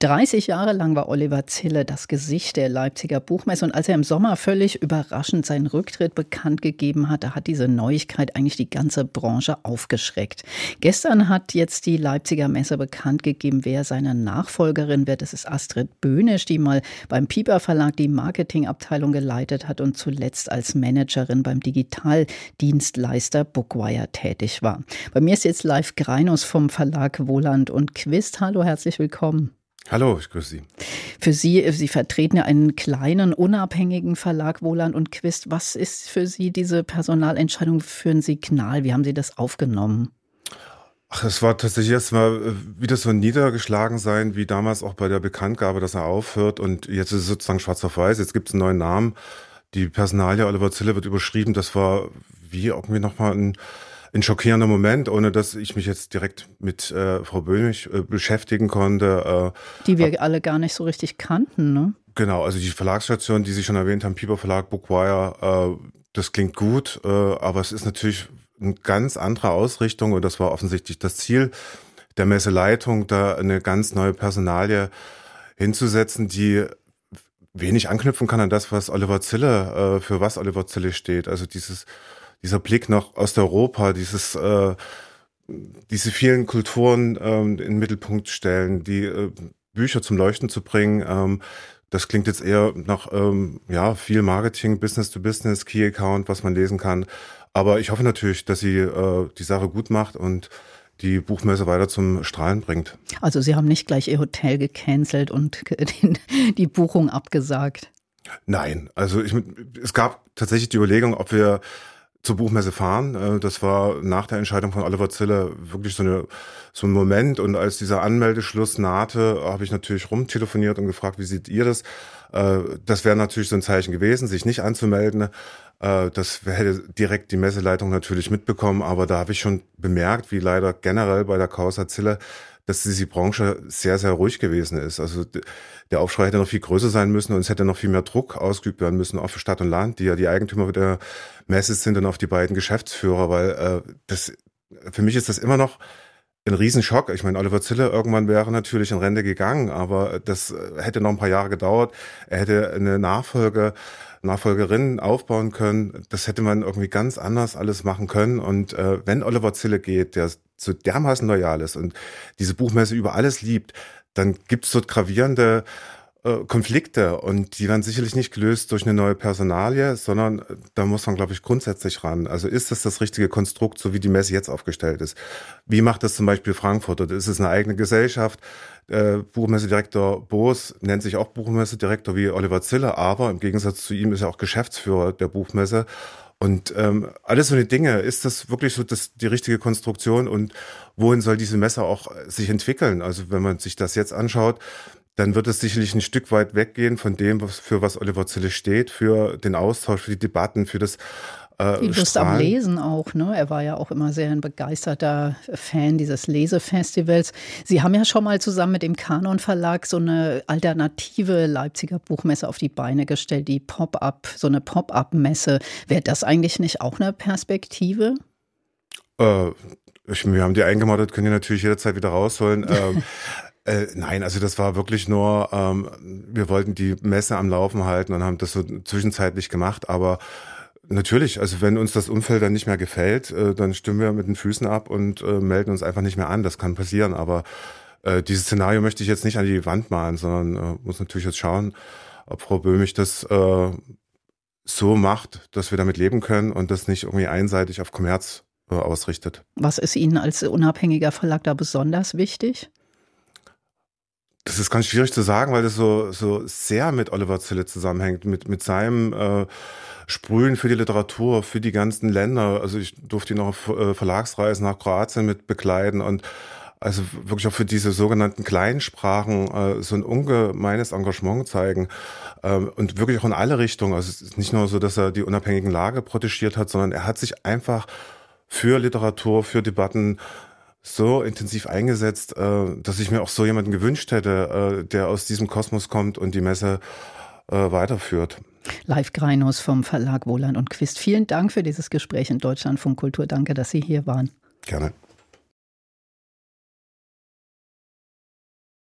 30 Jahre lang war Oliver Zille das Gesicht der Leipziger Buchmesse und als er im Sommer völlig überraschend seinen Rücktritt bekannt gegeben hatte, hat diese Neuigkeit eigentlich die ganze Branche aufgeschreckt. Gestern hat jetzt die Leipziger Messe bekannt gegeben, wer seine Nachfolgerin wird. Das ist Astrid Böhnisch, die mal beim Piper Verlag die Marketingabteilung geleitet hat und zuletzt als Managerin beim Digitaldienstleister Bookwire tätig war. Bei mir ist jetzt live Greinus vom Verlag Wohland und Quist. Hallo, herzlich willkommen. Hallo, ich grüße Sie. Für Sie, Sie vertreten ja einen kleinen, unabhängigen Verlag Wohland und Quist. Was ist für Sie diese Personalentscheidung für ein Signal? Wie haben Sie das aufgenommen? Ach, es war tatsächlich erstmal äh, wieder so niedergeschlagen sein, wie damals auch bei der Bekanntgabe, dass er aufhört. Und jetzt ist es sozusagen schwarz auf weiß. Jetzt gibt es einen neuen Namen. Die Personalie Oliver Zille wird überschrieben. Das war wie irgendwie nochmal ein ein schockierender Moment, ohne dass ich mich jetzt direkt mit äh, Frau Böhmig äh, beschäftigen konnte. Äh, die wir alle gar nicht so richtig kannten, ne? Genau, also die Verlagsstation, die Sie schon erwähnt haben, Piper Verlag, Bookwire, äh, das klingt gut, äh, aber es ist natürlich eine ganz andere Ausrichtung und das war offensichtlich das Ziel der Messeleitung, da eine ganz neue Personalie hinzusetzen, die wenig anknüpfen kann an das, was Oliver Zille, äh, für was Oliver Zille steht. Also dieses dieser Blick nach Osteuropa, dieses äh, diese vielen Kulturen ähm, in den Mittelpunkt stellen, die äh, Bücher zum Leuchten zu bringen. Ähm, das klingt jetzt eher nach ähm, ja viel Marketing, Business to Business, Key Account, was man lesen kann. Aber ich hoffe natürlich, dass sie äh, die Sache gut macht und die Buchmesse weiter zum Strahlen bringt. Also Sie haben nicht gleich Ihr Hotel gecancelt und die Buchung abgesagt. Nein, also ich, es gab tatsächlich die Überlegung, ob wir zur Buchmesse fahren. Äh, das war nach der Entscheidung von Oliver Zille wirklich so, eine, so ein Moment. Und als dieser Anmeldeschluss nahte, habe ich natürlich rumtelefoniert und gefragt, wie seht ihr das? Äh, das wäre natürlich so ein Zeichen gewesen, sich nicht anzumelden. Äh, das hätte direkt die Messeleitung natürlich mitbekommen. Aber da habe ich schon bemerkt, wie leider generell bei der Causa Zille dass diese Branche sehr, sehr ruhig gewesen ist. Also der Aufschrei hätte noch viel größer sein müssen und es hätte noch viel mehr Druck ausgeübt werden müssen auf Stadt und Land, die ja die Eigentümer der Messe sind und auf die beiden Geschäftsführer, weil äh, das für mich ist das immer noch ein Riesenschock. Ich meine, Oliver Zille irgendwann wäre natürlich in Rente gegangen, aber das hätte noch ein paar Jahre gedauert. Er hätte eine Nachfolge, Nachfolgerin aufbauen können. Das hätte man irgendwie ganz anders alles machen können. Und äh, wenn Oliver Zille geht, der so dermaßen loyal ist und diese Buchmesse über alles liebt, dann gibt es dort gravierende äh, Konflikte und die werden sicherlich nicht gelöst durch eine neue Personalie, sondern äh, da muss man, glaube ich, grundsätzlich ran. Also ist das das richtige Konstrukt, so wie die Messe jetzt aufgestellt ist? Wie macht das zum Beispiel Frankfurt? Oder ist es eine eigene Gesellschaft? Äh, Buchmessedirektor Boos nennt sich auch Buchmessedirektor wie Oliver Zille, aber im Gegensatz zu ihm ist er auch Geschäftsführer der Buchmesse. Und ähm, alles so eine Dinge, ist das wirklich so das, die richtige Konstruktion und wohin soll diese Messe auch sich entwickeln? Also wenn man sich das jetzt anschaut, dann wird es sicherlich ein Stück weit weggehen von dem, was, für was Oliver Zille steht, für den Austausch, für die Debatten, für das äh, die Lust am Lesen auch, ne? Er war ja auch immer sehr ein begeisterter Fan dieses Lesefestivals. Sie haben ja schon mal zusammen mit dem Kanon Verlag so eine alternative Leipziger Buchmesse auf die Beine gestellt, die Pop-up, so eine Pop-up-Messe. Wäre das eigentlich nicht auch eine Perspektive? Äh, ich, wir haben die eingemottet, können die natürlich jederzeit wieder rausholen. ähm, Äh, nein, also das war wirklich nur, ähm, wir wollten die Messe am Laufen halten und haben das so zwischenzeitlich gemacht, aber Natürlich, also wenn uns das Umfeld dann nicht mehr gefällt, äh, dann stimmen wir mit den Füßen ab und äh, melden uns einfach nicht mehr an. Das kann passieren, aber äh, dieses Szenario möchte ich jetzt nicht an die Wand malen, sondern muss natürlich jetzt schauen, ob Frau Böhmig das so macht, dass wir damit leben können und das nicht irgendwie einseitig auf Kommerz ausrichtet. Was ist Ihnen als unabhängiger Verlag da besonders wichtig? Das ist ganz schwierig zu sagen, weil das so, so sehr mit Oliver Zille zusammenhängt, mit, mit seinem Sprühen für die Literatur, für die ganzen Länder. Also ich durfte ihn auf äh, Verlagsreisen nach Kroatien mit begleiten und also wirklich auch für diese sogenannten Kleinsprachen äh, so ein ungemeines Engagement zeigen äh, und wirklich auch in alle Richtungen. Also es ist nicht nur so, dass er die unabhängigen Lage protegiert hat, sondern er hat sich einfach für Literatur, für Debatten so intensiv eingesetzt, äh, dass ich mir auch so jemanden gewünscht hätte, äh, der aus diesem Kosmos kommt und die Messe äh, weiterführt. Live Greinus vom Verlag Wohland und Quist. Vielen Dank für dieses Gespräch in Deutschlandfunk Kultur. Danke, dass Sie hier waren. Gerne.